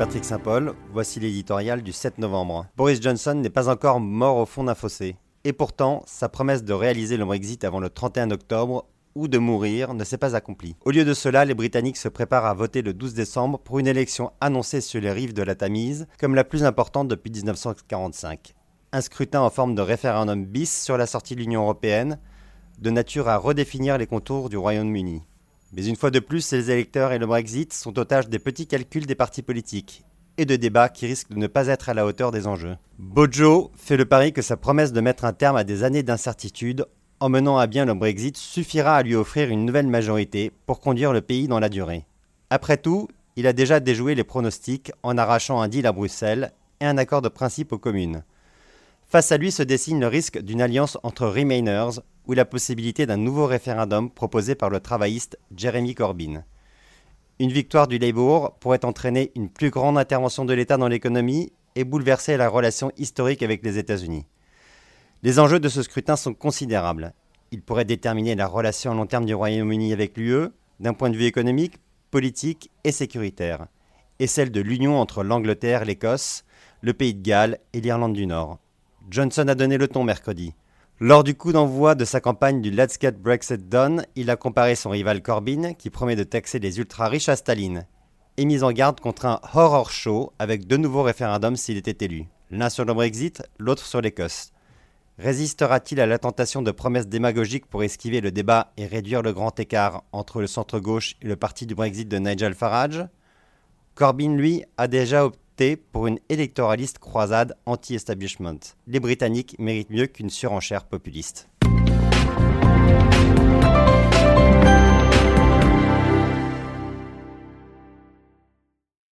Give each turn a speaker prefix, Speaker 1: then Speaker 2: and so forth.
Speaker 1: Patrick Saint-Paul, voici l'éditorial du 7 novembre. Boris Johnson n'est pas encore mort au fond d'un fossé. Et pourtant, sa promesse de réaliser le Brexit avant le 31 octobre ou de mourir ne s'est pas accomplie. Au lieu de cela, les Britanniques se préparent à voter le 12 décembre pour une élection annoncée sur les rives de la Tamise comme la plus importante depuis 1945. Un scrutin en forme de référendum bis sur la sortie de l'Union européenne, de nature à redéfinir les contours du Royaume-Uni. Mais une fois de plus, les électeurs et le Brexit sont otages des petits calculs des partis politiques et de débats qui risquent de ne pas être à la hauteur des enjeux. Bojo fait le pari que sa promesse de mettre un terme à des années d'incertitude en menant à bien le Brexit suffira à lui offrir une nouvelle majorité pour conduire le pays dans la durée. Après tout, il a déjà déjoué les pronostics en arrachant un deal à Bruxelles et un accord de principe aux communes. Face à lui se dessine le risque d'une alliance entre Remainers ou la possibilité d'un nouveau référendum proposé par le travailliste Jeremy Corbyn. Une victoire du Labour pourrait entraîner une plus grande intervention de l'État dans l'économie et bouleverser la relation historique avec les États-Unis. Les enjeux de ce scrutin sont considérables. Il pourrait déterminer la relation à long terme du Royaume-Uni avec l'UE, d'un point de vue économique, politique et sécuritaire, et celle de l'union entre l'Angleterre, l'Écosse, le Pays de Galles et l'Irlande du Nord. Johnson a donné le ton mercredi. Lors du coup d'envoi de sa campagne du Let's Get Brexit Done, il a comparé son rival Corbyn, qui promet de taxer les ultra-riches à Staline, et mis en garde contre un horror show avec deux nouveaux référendums s'il était élu, l'un sur le Brexit, l'autre sur l'Écosse. Résistera-t-il à la tentation de promesses démagogiques pour esquiver le débat et réduire le grand écart entre le centre-gauche et le parti du Brexit de Nigel Farage? Corbyn, lui, a déjà obtenu pour une électoraliste croisade anti-establishment. Les Britanniques méritent mieux qu'une surenchère populiste.